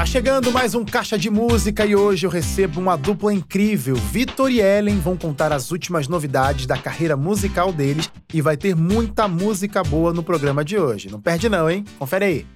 Tá chegando mais um Caixa de Música e hoje eu recebo uma dupla incrível. Vitor e Ellen vão contar as últimas novidades da carreira musical deles e vai ter muita música boa no programa de hoje. Não perde não, hein? Confere aí.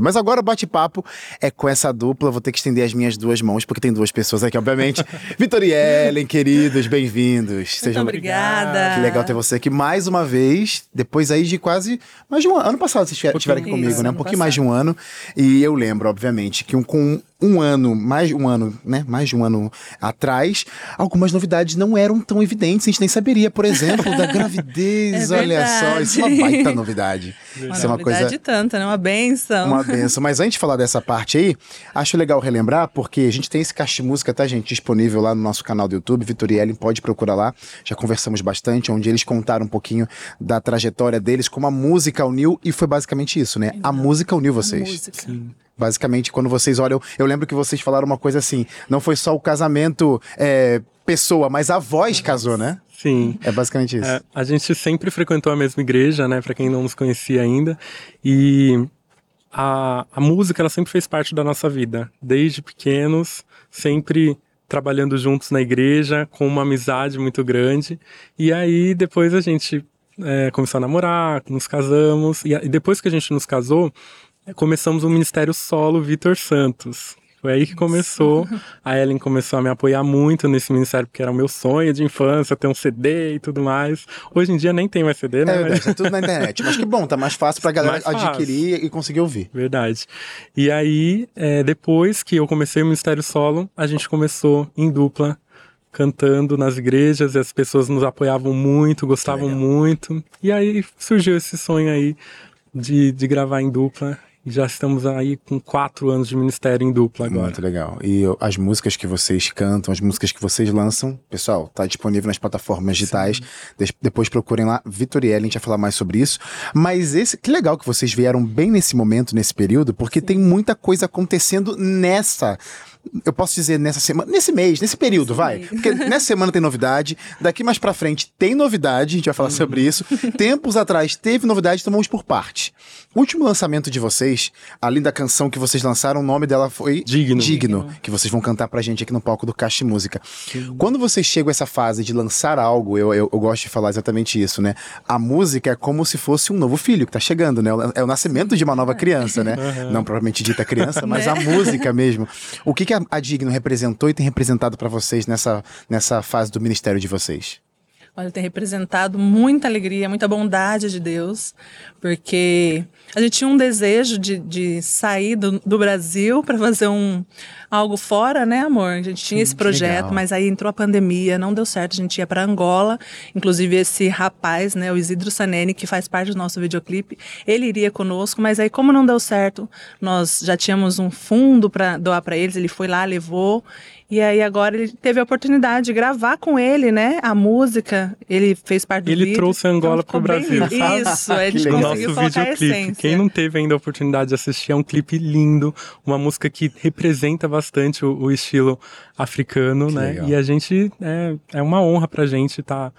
Mas agora o bate-papo é com essa dupla. Vou ter que estender as minhas duas mãos, porque tem duas pessoas aqui, obviamente. Vitor e Ellen, queridos, bem-vindos. Sejam obrigada. Que legal ter você aqui mais uma vez. Depois aí de quase mais de um ano. Ano passado vocês estiveram aqui comigo, Isso, né? Um pouquinho passado. mais de um ano. E eu lembro, obviamente, que um, com um ano, mais um ano, né? Mais de um ano atrás, algumas novidades não eram tão evidentes. A gente nem saberia, por exemplo, da gravidez. É Olha só, isso é uma baita novidade. Uma Isso é uma novidade coisa tanta, né? Uma benção. uma benção. Mas antes de falar dessa parte aí, acho legal relembrar, porque a gente tem esse caixa de música, tá, gente? Disponível lá no nosso canal do YouTube, Vitor e Ellen, pode procurar lá. Já conversamos bastante, onde eles contaram um pouquinho da trajetória deles, como a música uniu, e foi basicamente isso, né? A música uniu vocês. Música. Basicamente, quando vocês olham, eu lembro que vocês falaram uma coisa assim: não foi só o casamento é, pessoa, mas a voz casou, né? Sim. É basicamente isso. É, a gente sempre frequentou a mesma igreja, né, Pra quem não nos conhecia ainda, e a, a música ela sempre fez parte da nossa vida, desde pequenos, sempre trabalhando juntos na igreja, com uma amizade muito grande. E aí depois a gente é, começou a namorar, nos casamos, e, depois que a gente nos casou, começamos o ministério solo Vitor Santos. Foi aí que começou. A Ellen começou a me apoiar muito nesse ministério, porque era o meu sonho de infância, ter um CD e tudo mais. Hoje em dia nem tem mais CD, né? É Mas- verdade, tá tudo na internet. Mas que bom, tá mais fácil pra galera adquirir e conseguir ouvir. Verdade. E aí, é, depois que eu comecei o Ministério Solo, a gente começou em dupla, cantando nas igrejas, e as pessoas nos apoiavam muito, gostavam muito. E aí surgiu esse sonho aí de, de gravar em dupla. E já estamos aí com quatro anos de ministério em dupla agora. Muito legal. E as músicas que vocês cantam, as músicas que vocês lançam, pessoal, tá disponível nas plataformas digitais. Des- depois procurem lá. Vitor e Ellen, a gente vai falar mais sobre isso. Mas esse, que legal que vocês vieram bem nesse momento, nesse período, porque tem muita coisa acontecendo nessa. Eu posso dizer nessa semana, nesse mês, nesse período, vai. Porque nessa semana tem novidade, daqui mais pra frente tem novidade, a gente vai falar sobre isso. Tempos atrás teve novidade, vamos por parte. O último lançamento de vocês, além da canção que vocês lançaram, o nome dela foi Digno. Digno, que vocês vão cantar pra gente aqui no palco do Caixa Música. Quando vocês chegam a essa fase de lançar algo, eu, eu, eu gosto de falar exatamente isso, né? A música é como se fosse um novo filho que tá chegando, né? É o nascimento de uma nova criança, né? Não propriamente dita criança, mas a música mesmo. O que, que a, Digno representou e tem representado pra vocês nessa, nessa fase do ministério de vocês? Olha, tem representado muita alegria, muita bondade de Deus, porque a gente tinha um desejo de, de sair do, do Brasil para fazer um algo fora, né, amor? A gente tinha esse projeto, legal. mas aí entrou a pandemia, não deu certo, a gente ia para Angola, inclusive esse rapaz, né, o Isidro Sanene, que faz parte do nosso videoclipe, ele iria conosco, mas aí como não deu certo, nós já tínhamos um fundo para doar para eles, ele foi lá, levou e aí agora ele teve a oportunidade de gravar com ele, né? A música, ele fez parte do Ele vídeo. trouxe Angola ficou pro bem- Brasil, sabe? Isso, a gente conseguiu nosso colocar a videoclipe. essência. Quem não teve ainda a oportunidade de assistir, é um clipe lindo, uma música que representa bastante o, o estilo africano, Que né? legal. E a gente é, é uma honra pra gente estar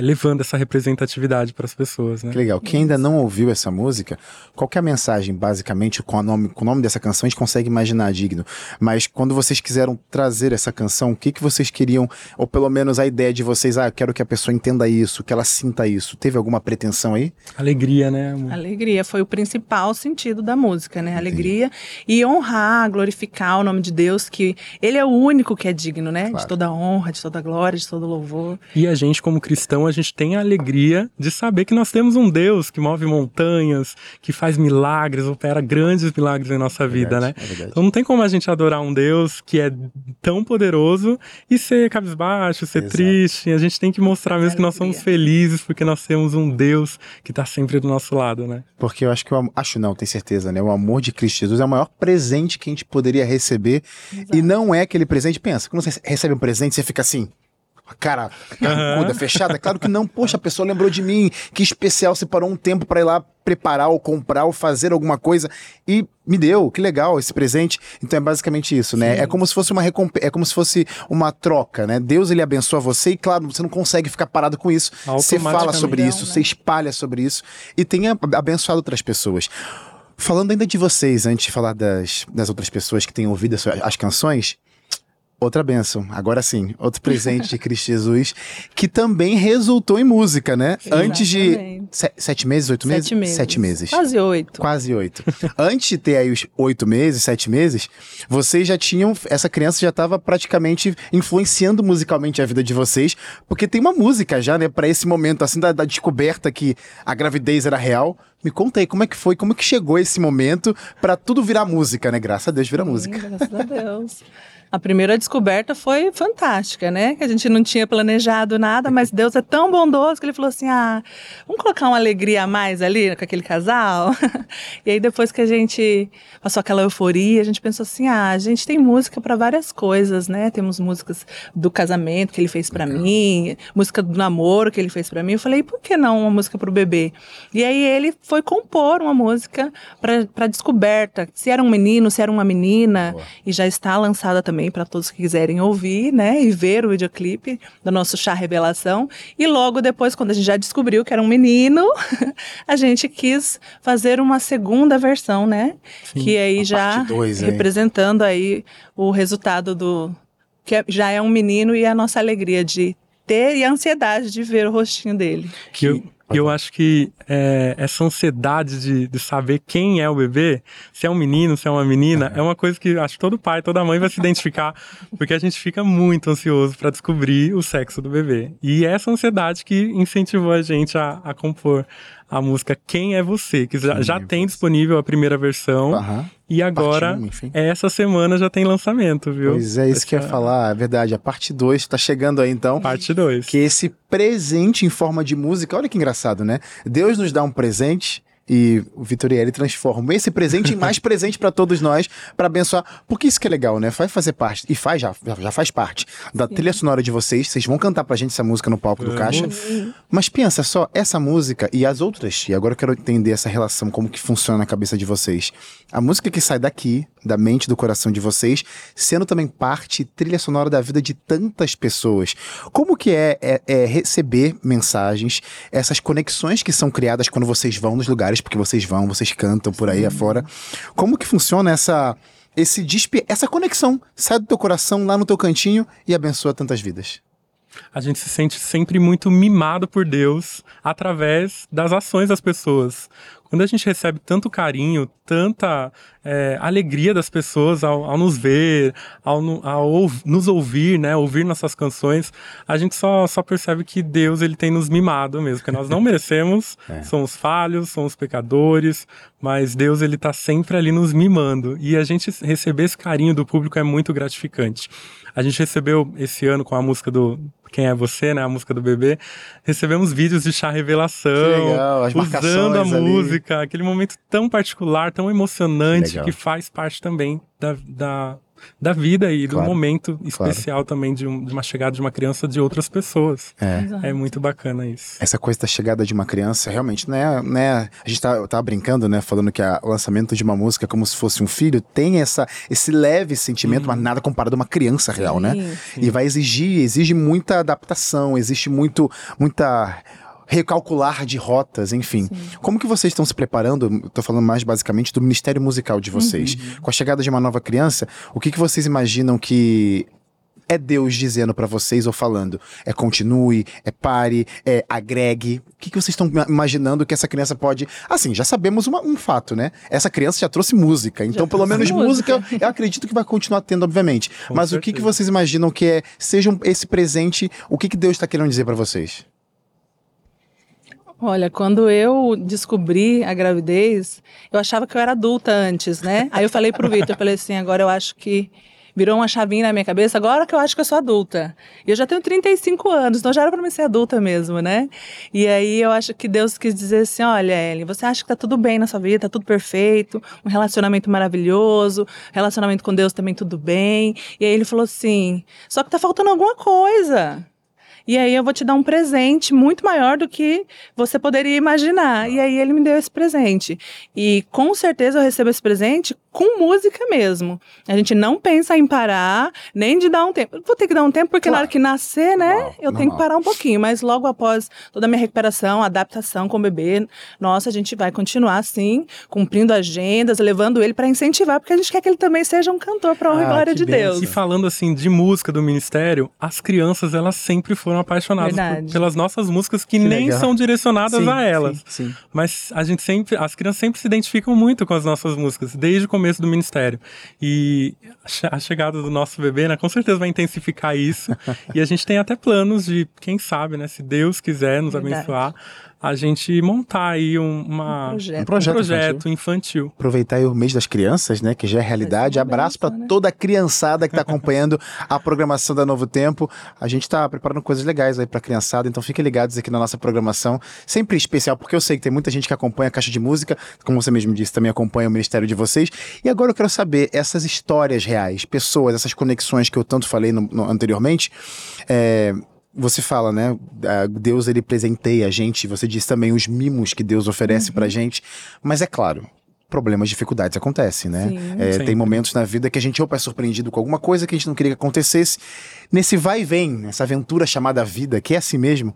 levando essa representatividade para as pessoas, né? Que legal. Quem ainda não ouviu essa música, qual que é a mensagem, basicamente, com, a nome, com o nome dessa canção, a gente consegue imaginar digno. Mas quando vocês quiseram trazer essa canção, o que, que vocês queriam, ou pelo menos a ideia de vocês, ah, eu quero que a pessoa entenda isso, que ela sinta isso. Teve alguma pretensão aí? Alegria, né? amor? Alegria foi o principal sentido da música, né? Alegria e honrar, glorificar o nome de Deus, que Ele é o único que é digno, né? Claro. De toda honra, de toda glória, de todo louvor. E a gente, como cristão, a gente tem a alegria de saber que nós temos um Deus que move montanhas, que faz milagres, opera grandes milagres em nossa vida, né? É verdade. Então não tem como a gente adorar um Deus que é tão poderoso e ser cabisbaixo, ser Exato. triste. A gente tem que mostrar mesmo que nós somos felizes porque nós temos um Deus que tá sempre do nosso lado, né? Porque eu acho que o am- acho não, tenho certeza, né? O amor de Cristo Jesus é o maior presente que a gente poderia receber. E não é aquele presente, pensa, quando você recebe um presente, você fica assim. A Cara, carrancuda, fechada. Claro que não. Poxa, a pessoa lembrou de mim. Que especial, você parou um tempo pra ir lá preparar ou comprar ou fazer alguma coisa e me deu. Que legal esse presente. Então é basicamente isso, né? É como se fosse uma recompensa, é como se fosse uma troca, né? Deus ele abençoa você e claro, você não consegue ficar parado com isso. Você fala sobre isso, né? você espalha sobre isso e tenha abençoado outras pessoas. Falando ainda de vocês, antes de falar das, das outras pessoas que têm ouvido as, as canções, outra bênção. Agora sim, outro presente de Cristo Jesus, que também resultou em música, né? Sim, antes de. exatamente. se- sete meses, oito meses? Sete meses. Sete meses. Quase oito. Quase oito. Antes de ter aí os oito meses, sete meses, vocês já tinham. Essa criança já estava praticamente influenciando musicalmente a vida de vocês, porque tem uma música já, né, para esse momento, assim, da, da descoberta que a gravidez era real. Me conta aí como é que foi, como é que chegou esse momento para tudo virar música, né? Graças a Deus vira música. Graças a Deus. A primeira descoberta foi fantástica, né? Que a gente não tinha planejado nada, mas Deus é tão bondoso que ele falou assim: ah, vamos colocar uma alegria a mais ali com aquele casal. e aí, depois que a gente passou aquela euforia, a gente pensou assim: ah, a gente tem música para várias coisas, né? Temos músicas do casamento que ele fez para mim, música do namoro que ele fez para mim. Eu falei: por que não uma música pro bebê? E aí, ele foi compor uma música para descoberta, se era um menino, se era uma menina, Boa. e já está lançada também para todos que quiserem ouvir, né, e ver o videoclipe do nosso chá revelação. E logo depois, quando a gente já descobriu que era um menino, a gente quis fazer uma segunda versão, né, Sim. que aí já dois, representando aí o resultado do que é- já é um menino e a nossa alegria de ter e a ansiedade de ver o rostinho dele. Que eu, que eu acho que é, essa ansiedade de, de saber quem é o bebê, se é um menino, se é uma menina, é uma coisa que acho que todo pai, toda mãe vai se identificar, porque a gente fica muito ansioso para descobrir o sexo do bebê. E é essa ansiedade que incentivou a gente a, a compor a música Quem é Você, que já, já é tem Você? disponível a primeira versão. E agora, enfim. essa semana já tem lançamento, viu? Pois é, isso que eu ia falar, é verdade. A parte 2 tá chegando aí então. Parte 2. Que esse presente em forma de música, olha que engraçado, né? Deus nos dá um presente e o Vitorielli transforma esse presente em mais presente para todos nós, para abençoar. Porque isso que é legal, né? Vai fazer parte, e faz já, já- faz parte da trilha sonora de vocês. Vocês vão cantar pra gente essa música no palco do. Caixa. Mas pensa só, essa música e as outras, e agora eu quero entender essa relação, como que funciona na cabeça de vocês. A música que sai daqui, da mente, do coração de vocês, sendo também parte, trilha sonora da vida de tantas pessoas. Como que é, é- é receber mensagens, essas conexões que são criadas quando vocês vão nos lugares, porque vocês vão, vocês cantam por aí afora. Como que funciona essa... Esse despe essa conexão sai do teu coração lá no teu cantinho e abençoa tantas vidas. a gente se sente sempre muito mimado por Deus através das ações das pessoas. Quando a gente recebe tanto carinho, tanta é, alegria das pessoas ao, ao nos ver, ao, ao ouv- nos ouvir, né, ouvir nossas canções, a gente só, só percebe que Deus ele tem nos mimado mesmo, porque nós não merecemos, É. somos falhos, somos pecadores, mas Deus ele tá sempre ali nos mimando e a gente receber esse carinho do público é muito gratificante. A gente recebeu esse ano com a música do Quem é Você, né? A música do bebê. Recebemos vídeos de chá revelação. Legal, usando a ali. música, aquele momento tão particular, tão emocionante, Legal. que faz parte também da, da, da vida e do Claro, momento especial também de, um- de uma chegada de uma criança de outras pessoas. É. Exato. É muito bacana isso. Essa coisa da chegada de uma criança, realmente, né? né a gente tá, tava brincando, né? Falando que o lançamento de uma música como se fosse um filho, tem essa, esse leve sentimento, mas nada comparado a uma criança real, né? Sim, E vai exigir, exige muita adaptação, existe muito, muita recalcular de rotas, enfim. Como que vocês estão se preparando? Tô falando mais basicamente do ministério musical de vocês. Com a chegada de uma nova criança, o que que vocês imaginam que é Deus dizendo pra vocês ou falando? É continue, é pare, é agregue? O que, que vocês estão ima- imaginando que essa criança pode. Assim, já sabemos uma- um fato, né? Essa criança já trouxe música, então pelo trouxe menos música. música. eu acredito que vai continuar tendo, obviamente. Com Mas o que, que certeza. vocês imaginam que é seja um- esse presente? O que, que Deus está querendo dizer pra vocês? Olha, quando eu descobri a gravidez, eu achava que eu era adulta antes, né? Aí eu falei pro Vitor, eu falei assim, agora eu acho que virou uma chavinha na minha cabeça, agora que eu acho que eu sou adulta. Eu já tenho 35 anos, então já era pra mim ser adulta mesmo, né? E aí eu acho que Deus quis dizer assim, olha, Ellen, você acha que tá tudo bem na sua vida, tá tudo perfeito, um relacionamento maravilhoso, relacionamento com Deus também tudo bem. E aí ele falou assim, só que tá faltando alguma coisa. E aí eu vou te dar um presente muito maior do que você poderia imaginar. E aí ele me deu esse presente. E com certeza eu recebo esse presente com música mesmo. A gente não pensa em parar, nem de dar um tempo. Vou ter que dar um tempo, porque claro. na hora que nascer, né, Uau, eu tenho que parar um pouquinho. Mas logo após toda a minha recuperação, adaptação com o bebê, nossa, a gente vai continuar assim, cumprindo agendas, levando ele para incentivar, porque a gente quer que ele também seja um cantor para honra ah, e glória de Deus. E falando assim de música do ministério, as crianças elas sempre foram apaixonadas por, pelas nossas músicas que, que nem legal. são direcionadas sim, a elas. Sim, sim. Mas a gente sempre, as crianças sempre se identificam muito com as nossas músicas, desde o começo começo do ministério. E a chegada do nosso bebê, né, com certeza vai intensificar isso. e a gente tem até planos de, quem sabe, né, se Deus quiser nos Verdade. abençoar, a gente montar aí um, uma, um projeto, um projeto, um projeto infantil. infantil. Aproveitar o mês das crianças, né, que já é realidade. Abraço para né? toda a criançada que está acompanhando a programação da Novo Tempo. A gente está preparando coisas legais aí para criançada, então fiquem ligados aqui na nossa programação, sempre especial, porque eu sei que tem muita gente que acompanha a Caixa de Música, como você mesmo disse, também acompanha o ministério de vocês. E agora eu quero saber essas histórias reais, pessoas, essas conexões que eu tanto falei no, no, anteriormente. É, você fala, né? Deus ele presenteia a gente, você diz também os mimos que Deus oferece uhum. pra gente, mas é claro, problemas, dificuldades acontecem, né? É, tem momentos na vida que a gente ou é surpreendido com alguma coisa que a gente não queria que acontecesse. Nesse vai e vem, nessa aventura chamada vida, que é assim mesmo.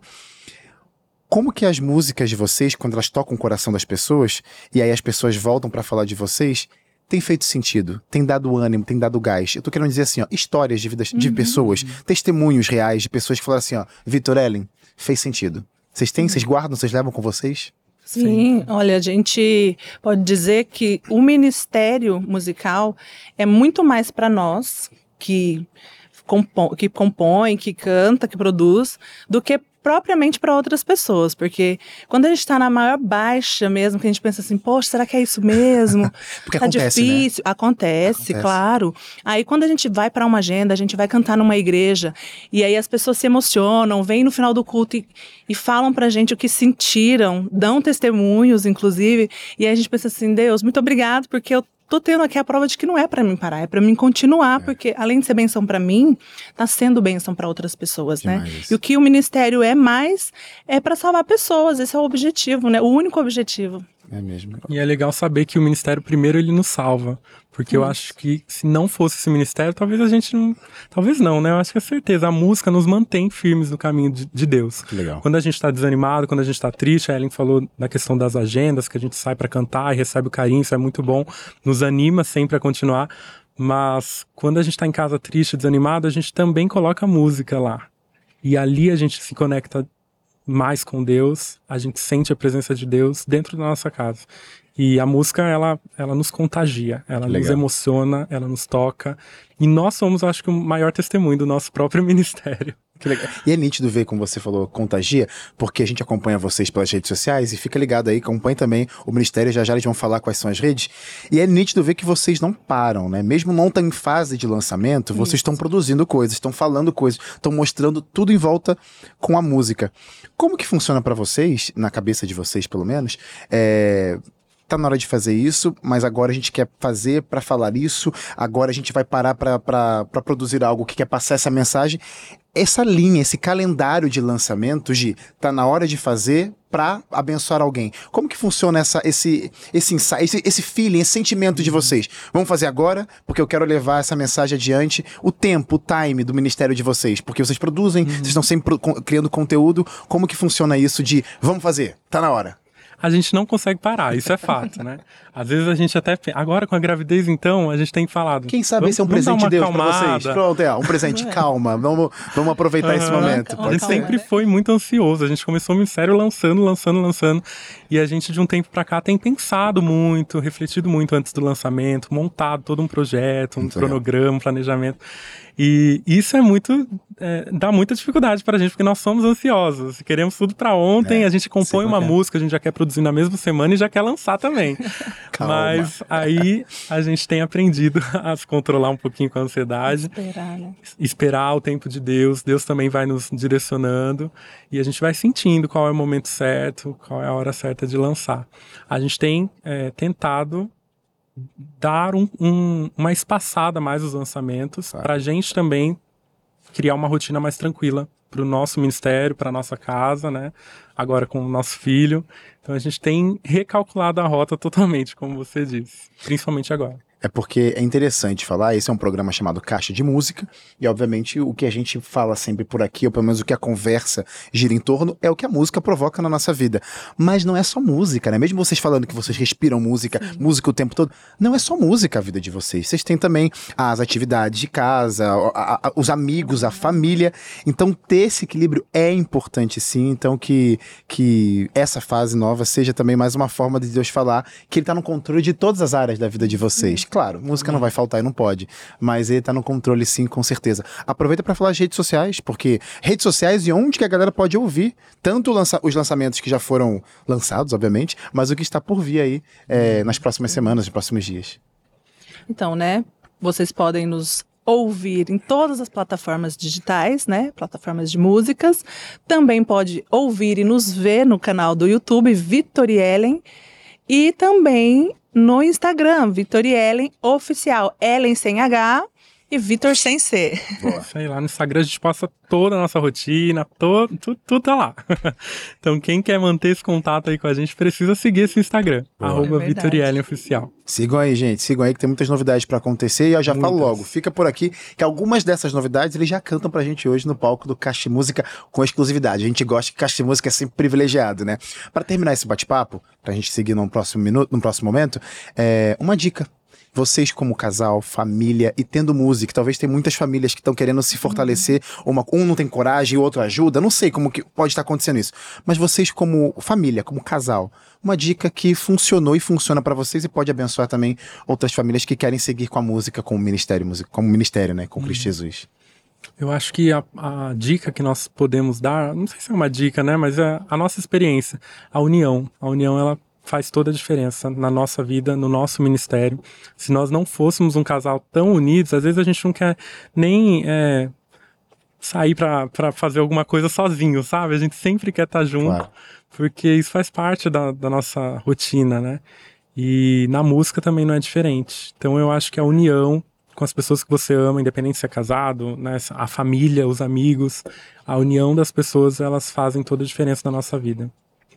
Como que as músicas de vocês, quando elas tocam o coração das pessoas, e aí as pessoas voltam para falar de vocês, tem feito sentido, tem dado ânimo, tem dado gás. Eu tô querendo dizer assim, ó, histórias de vidas de uhum. pessoas, testemunhos reais de pessoas que falaram assim, ó, Vitor Ellen, fez sentido. Vocês têm, vocês guardam, vocês levam com vocês? Sim, Sim, olha, a gente pode dizer que o ministério musical é muito mais para nós que compõe, que compõe, que canta, que produz, do que propriamente para outras pessoas, porque quando a gente está na maior baixa mesmo, que a gente pensa assim, poxa, será que é isso mesmo? porque tá acontece, né? difícil, né? acontece, acontece, claro. Aí quando a gente vai para uma agenda, a gente vai cantar numa igreja e aí as pessoas se emocionam, vêm no final do culto e, e falam pra gente o que sentiram, dão testemunhos, inclusive, e aí a gente pensa assim, Deus, muito obrigado porque eu tô tendo aqui a prova de que não é para mim parar, é para mim continuar, é. porque além de ser benção para mim, tá sendo benção para outras pessoas, né? Demais. né? E o que o ministério é mais é para salvar pessoas, esse é o objetivo, né? O único objetivo. É mesmo. E é legal saber que o ministério primeiro ele nos salva. Porque eu acho que se não fosse esse ministério, talvez a gente não. Talvez não, né? Eu acho que é certeza. A música nos mantém firmes no caminho de, de Deus. Que legal. Quando a gente está desanimado, quando a gente está triste, a Ellen falou da questão das agendas, que a gente sai para cantar e recebe o carinho, isso é muito bom. Nos anima sempre a continuar. Mas quando a gente está em casa triste, desanimado, a gente também coloca música lá. E ali a gente se conecta mais com Deus, a gente sente a presença de Deus dentro da nossa casa. E a música, ela, ela nos contagia, ela nos emociona, ela nos toca. E nós somos, acho que, o maior testemunho do nosso próprio ministério. Que legal. E é nítido ver, como você falou, contagia, porque a gente acompanha vocês pelas redes sociais e fica ligado aí, acompanha também o Ministério, já já eles vão falar quais são as redes. E é nítido ver que vocês não param, né? Mesmo não estão em fase de lançamento, vocês estão produzindo coisas, estão falando coisas, estão mostrando tudo em volta com a música. Como que funciona para vocês, na cabeça de vocês pelo menos, é, tá na hora de fazer isso, mas agora a gente quer fazer para falar isso, agora a gente vai parar para produzir algo que quer passar essa mensagem. Essa linha, esse calendário de lançamentos de tá na hora de fazer para abençoar alguém. Como que funciona essa, esse, esse, insight, esse, esse feeling, esse sentimento de vocês? Vamos fazer agora, porque eu quero levar essa mensagem adiante. O tempo, o time do ministério de vocês, porque vocês produzem, uhum. vocês estão sempre criando conteúdo. Como que funciona isso de vamos fazer, tá na hora? A gente não consegue parar, isso é fato, né? Às vezes a gente até. Agora com a gravidez, então, a gente tem falado. Quem sabe esse é um presente de Deus para vocês? Pronto, é, um presente, calma. Vamos, vamos aproveitar uhum. esse momento. A gente sempre foi muito ansioso. A gente começou o ministério lançando, lançando, lançando. E a gente, de um tempo para cá, tem pensado muito, refletido muito antes do lançamento, montado todo um projeto, um muito cronograma, um planejamento. E isso é muito. É, dá muita dificuldade para a gente, porque nós somos ansiosos. Queremos tudo para ontem, é, a gente compõe uma é. música, a gente já quer produzir na mesma semana e já quer lançar também. Mas aí a gente tem aprendido a se controlar um pouquinho com a ansiedade. Esperar, né? Esperar o tempo de Deus. Deus também vai nos direcionando e a gente vai sentindo qual é o momento certo, qual é a hora certa de lançar. A gente tem é, tentado dar um, um, uma espaçada mais os lançamentos, para a gente também criar uma rotina mais tranquila para o nosso ministério, para nossa casa, né? Agora com o nosso filho. Então a gente tem recalculado a rota totalmente, como você disse, principalmente agora. É porque é interessante falar, esse é um programa chamado Caixa de Música, e obviamente o que a gente fala sempre por aqui, ou pelo menos o que a conversa gira em torno, é o que a música provoca na nossa vida. Mas não é só música, né? Mesmo vocês falando que vocês respiram música, Sim. música o tempo todo, não é só música a vida de vocês. Vocês têm também as atividades de casa, a, a, os amigos, a família. Então ter esse equilíbrio é importante sim. Então que, que essa fase nova seja também mais uma forma de Deus falar que Ele está no controle de todas as áreas da vida de vocês claro, música não vai faltar e não pode, mas ele tá no controle sim, com certeza. Aproveita para falar de redes sociais, porque redes sociais e onde que a galera pode ouvir tanto lança os lançamentos que já foram lançados, obviamente, mas o que está por vir aí é, nas próximas semanas, nos próximos dias. Então, né, vocês podem nos ouvir em todas as plataformas digitais, né? Plataformas de músicas. Também pode ouvir e nos ver no canal do YouTube Vitoriellen e também no Instagram, Vitoriellen Oficial, Ellen sem H e Vitor sem C. Isso aí, lá no Instagram a gente passa toda a nossa rotina, todo, tudo, tudo tá lá. então quem quer manter esse contato aí com a gente precisa seguir esse Instagram, Boa. arroba é Oficial. Sigam aí, gente, sigam aí que tem muitas novidades para acontecer e eu já muitas. falo logo, fica por aqui que algumas dessas novidades eles já cantam pra gente hoje no palco do Caixa Música com exclusividade. A gente gosta que Caixa Música é sempre privilegiado, né? Para terminar esse bate-papo, pra gente seguir no próximo minuto, no próximo momento, é uma dica vocês como casal, família e tendo música, talvez tem muitas famílias que estão querendo se fortalecer, uhum. uma, um não tem coragem, o outro ajuda, não sei como que pode estar acontecendo isso. Mas vocês como família, como casal, uma dica que funcionou e funciona para vocês e pode abençoar também outras famílias que querem seguir com a música como ministério, como ministério, né, com uhum. Cristo Jesus. Eu acho que a, a, dica que nós podemos dar, não sei se é uma dica, né, mas é a nossa experiência, a união. A união ela faz toda a diferença na nossa vida, no nosso ministério. Se nós não fôssemos um casal tão unidos, às vezes a gente não quer nem é, sair para fazer alguma coisa sozinho, sabe? A gente sempre quer estar junto, claro. porque isso faz parte da, da nossa rotina, né? E na música também não é diferente. Então eu acho que a união com as pessoas que você ama, independente se é casado, né, a família, os amigos, a união das pessoas, elas fazem toda a diferença na nossa vida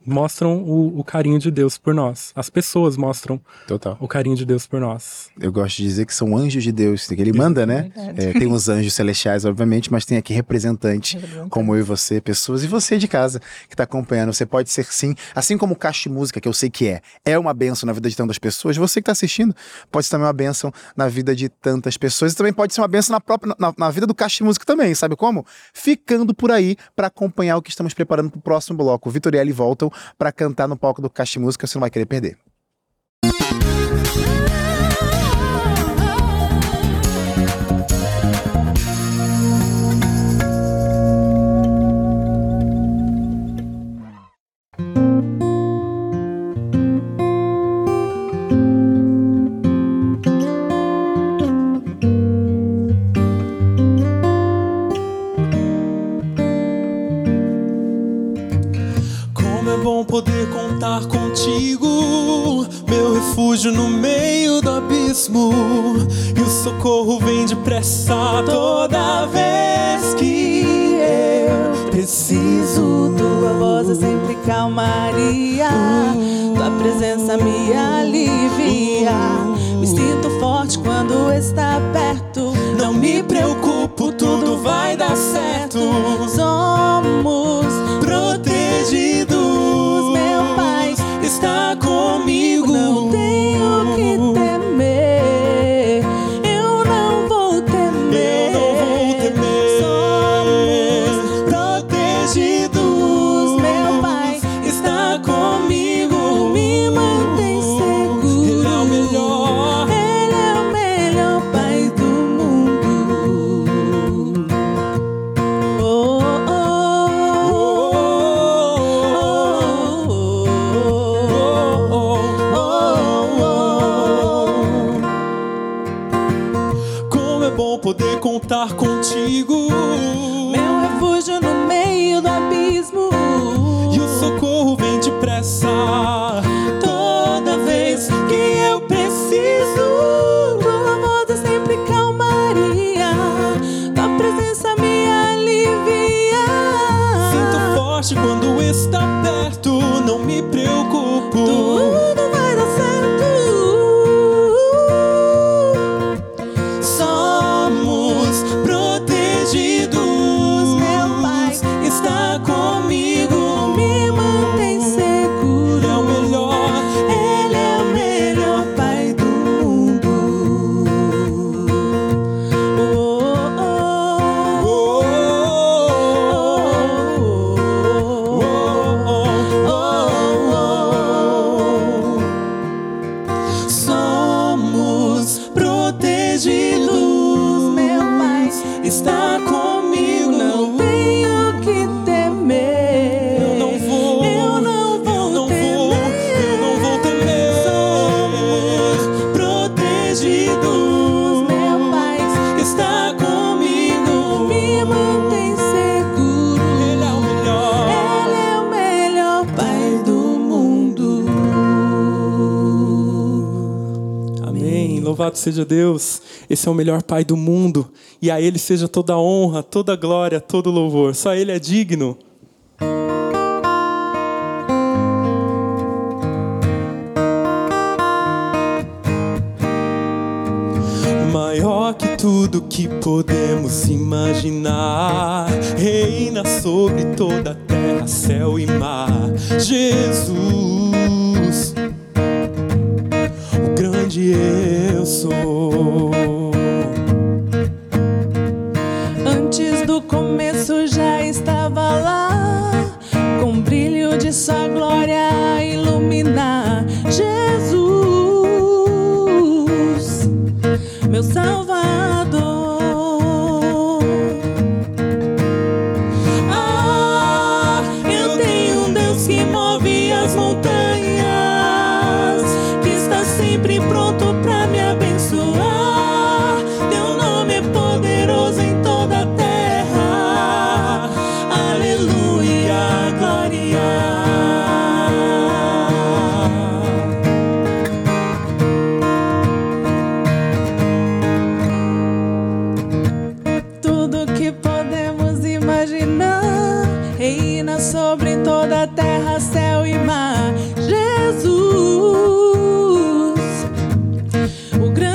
mostram o, o, carinho de Deus por nós. As pessoas mostram Total. o carinho de Deus por nós. Eu gosto de dizer que são anjos de Deus, que ele manda, né? É, tem os anjos celestiais, obviamente, mas tem aqui representante, como eu e você, pessoas, e você de casa que está acompanhando. Você pode ser sim, assim como o Caixa de Música, que eu sei que é, é uma benção na vida de tantas pessoas, você que está assistindo pode ser também uma benção na vida de tantas pessoas e também pode ser uma benção na própria na, na vida do Caixa de Música também, sabe como? Ficando por aí para acompanhar o que estamos preparando para o próximo bloco. Vitor e Eli voltam para cantar no palco do Caixa Música, você não vai querer perder. Seja Deus. Esse é o melhor Pai do mundo. E a Ele seja toda honra, toda glória, todo louvor. Só Ele é digno. Maior que tudo que podemos imaginar, reina sobre toda a terra, céu e mar. Jesus,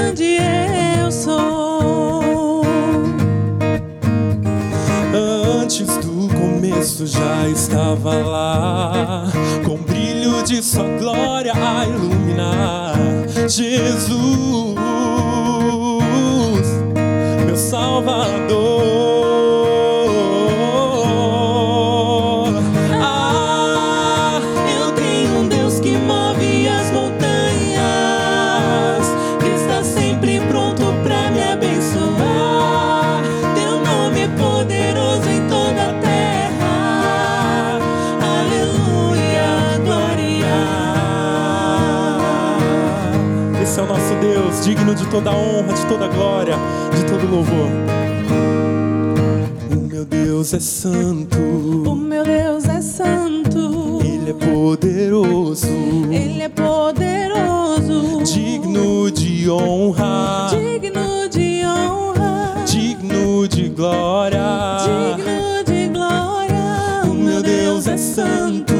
grande eu sou. Antes do começo já estava lá, com brilho de sua glória a iluminar. Jesus, de toda honra, de toda glória, de todo louvor. O meu Deus é santo, O meu Deus é santo, Ele é poderoso, Ele é poderoso, digno de honra, digno de honra, digno de glória. digno de glória. O meu Deus é santo,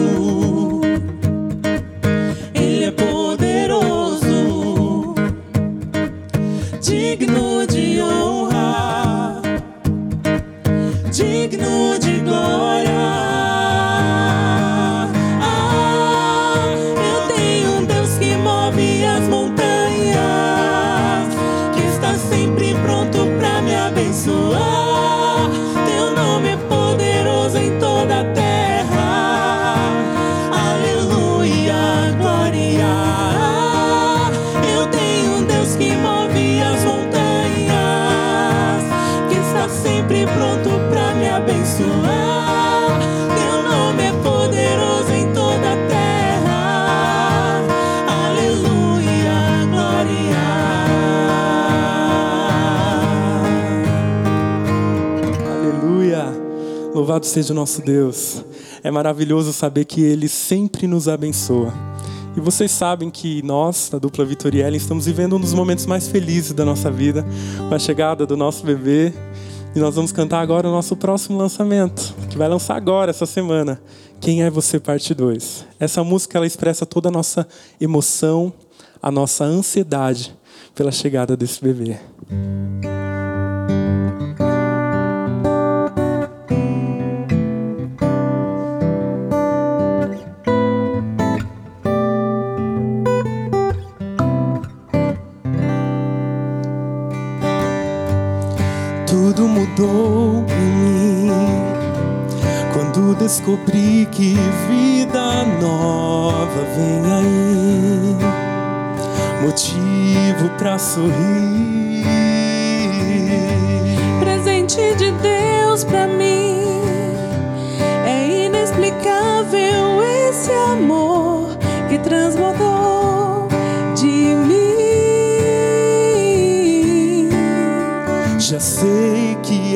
Louvado seja o nosso Deus. É maravilhoso saber que Ele sempre nos abençoa. E vocês sabem que nós, da dupla Vitoriela, estamos vivendo um dos momentos mais felizes da nossa vida, com a chegada do nosso bebê. E nós vamos cantar agora o nosso próximo lançamento, que vai lançar agora, essa semana. Quem é você, parte 2. Essa música ela expressa toda a nossa emoção, a nossa ansiedade pela chegada desse bebê. Mudou em mim quando descobri que vida nova vem aí. Motivo pra sorrir. presente de Deus pra mim. É inexplicável esse amor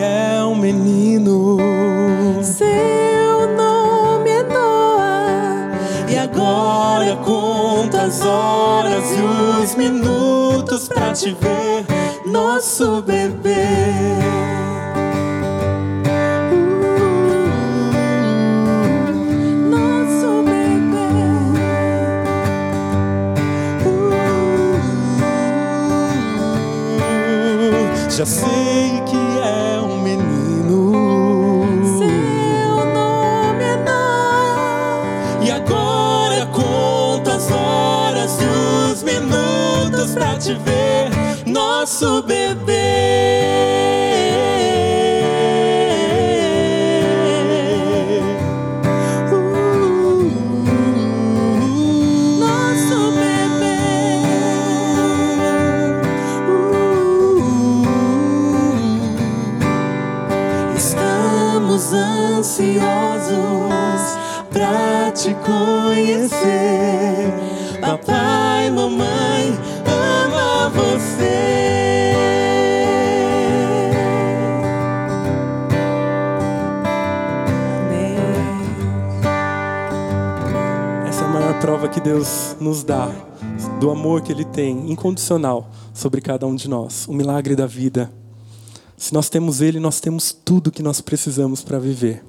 é um menino. Seu nome é Noah e agora conta as horas e os minutos pra te ver, nosso bebê. Nosso bebê. Já sei nosso bebê. Deus nos dá do amor que Ele tem, incondicional, sobre cada um de nós. O milagre da vida. Se nós temos Ele, nós temos tudo que nós precisamos para viver.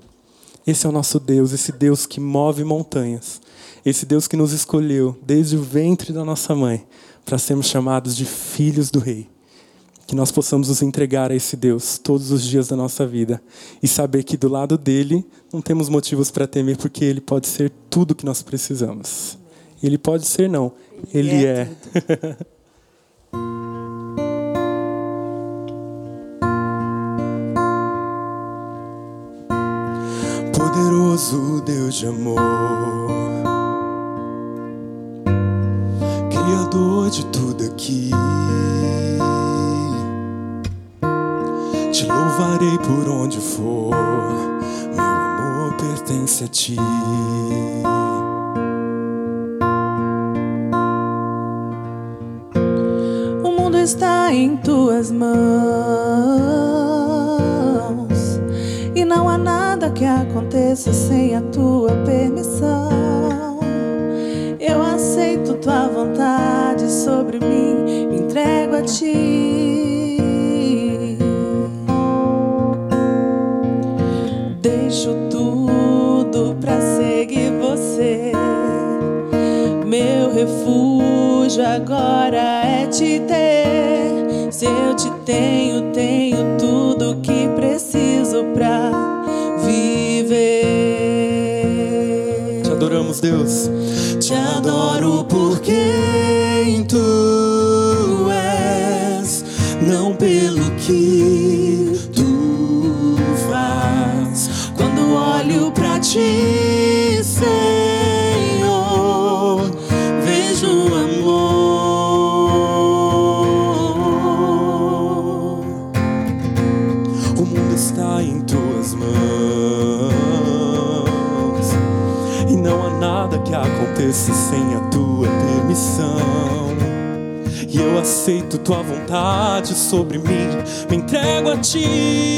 Esse é o nosso Deus, esse Deus que move montanhas. Esse Deus que nos escolheu desde o ventre da nossa mãe para sermos chamados de filhos do Rei. Que nós possamos nos entregar a esse Deus todos os dias da nossa vida e saber que do lado dele não temos motivos para temer, porque ele pode ser tudo que nós precisamos. Ele pode ser, não. Ele é. Poderoso Deus de amor, Criador de tudo aqui. Te louvarei por onde for, meu amor pertence a ti. Está em tuas mãos e não há nada que aconteça sem a tua permissão. Eu aceito tua vontade sobre mim, me entrego a ti. Deixo tudo pra seguir você. Meu refúgio agora é te ter. Tenho, tenho tudo que preciso pra viver. Te adoramos, Deus. Te adoro por quem tu és, não pelo que sobre mim, me entrego a ti.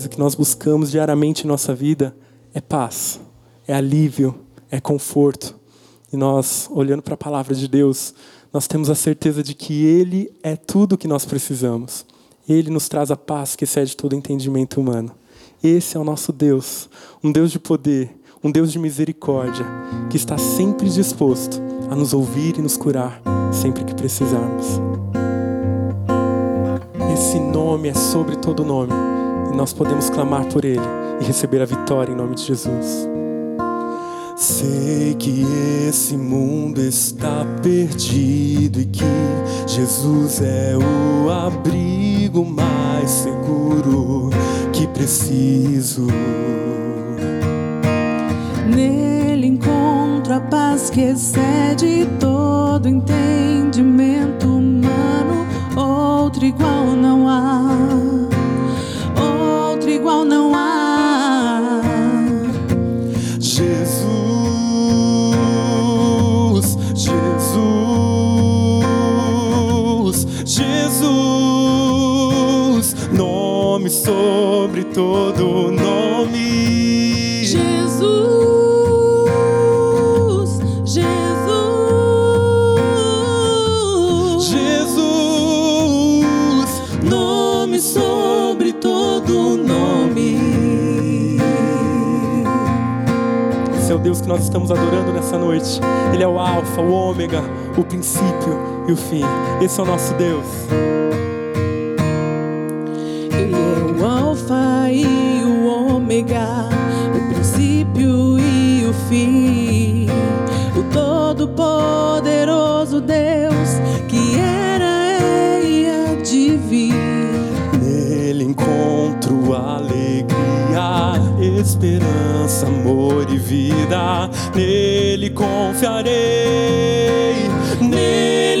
Coisa que nós buscamos diariamente em nossa vida é paz, é alívio, é conforto. E nós, olhando para a palavra de Deus, nós temos a certeza de que Ele é tudo o que nós precisamos. Ele nos traz a paz que excede todo entendimento humano. Esse é o nosso Deus, um Deus de poder, um Deus de misericórdia, que está sempre disposto a nos ouvir e nos curar sempre que precisarmos. Esse nome é sobre todo nome e nós podemos clamar por ele e receber a vitória em nome de Jesus. Sei que esse mundo está perdido e que Jesus é o abrigo mais seguro que preciso. Nele encontro a paz que excede todo entendimento humano. Outro igual não há. Sobre todo nome. Esse é o Deus que nós estamos adorando nessa noite. Ele é o Alfa, o Ômega, o princípio e o fim. Esse é o nosso Deus. Ele é o Alfa e o Ômega, o princípio e o fim, o Todo-Poderoso Deus esperança, amor e vida. Nele confiarei, nele.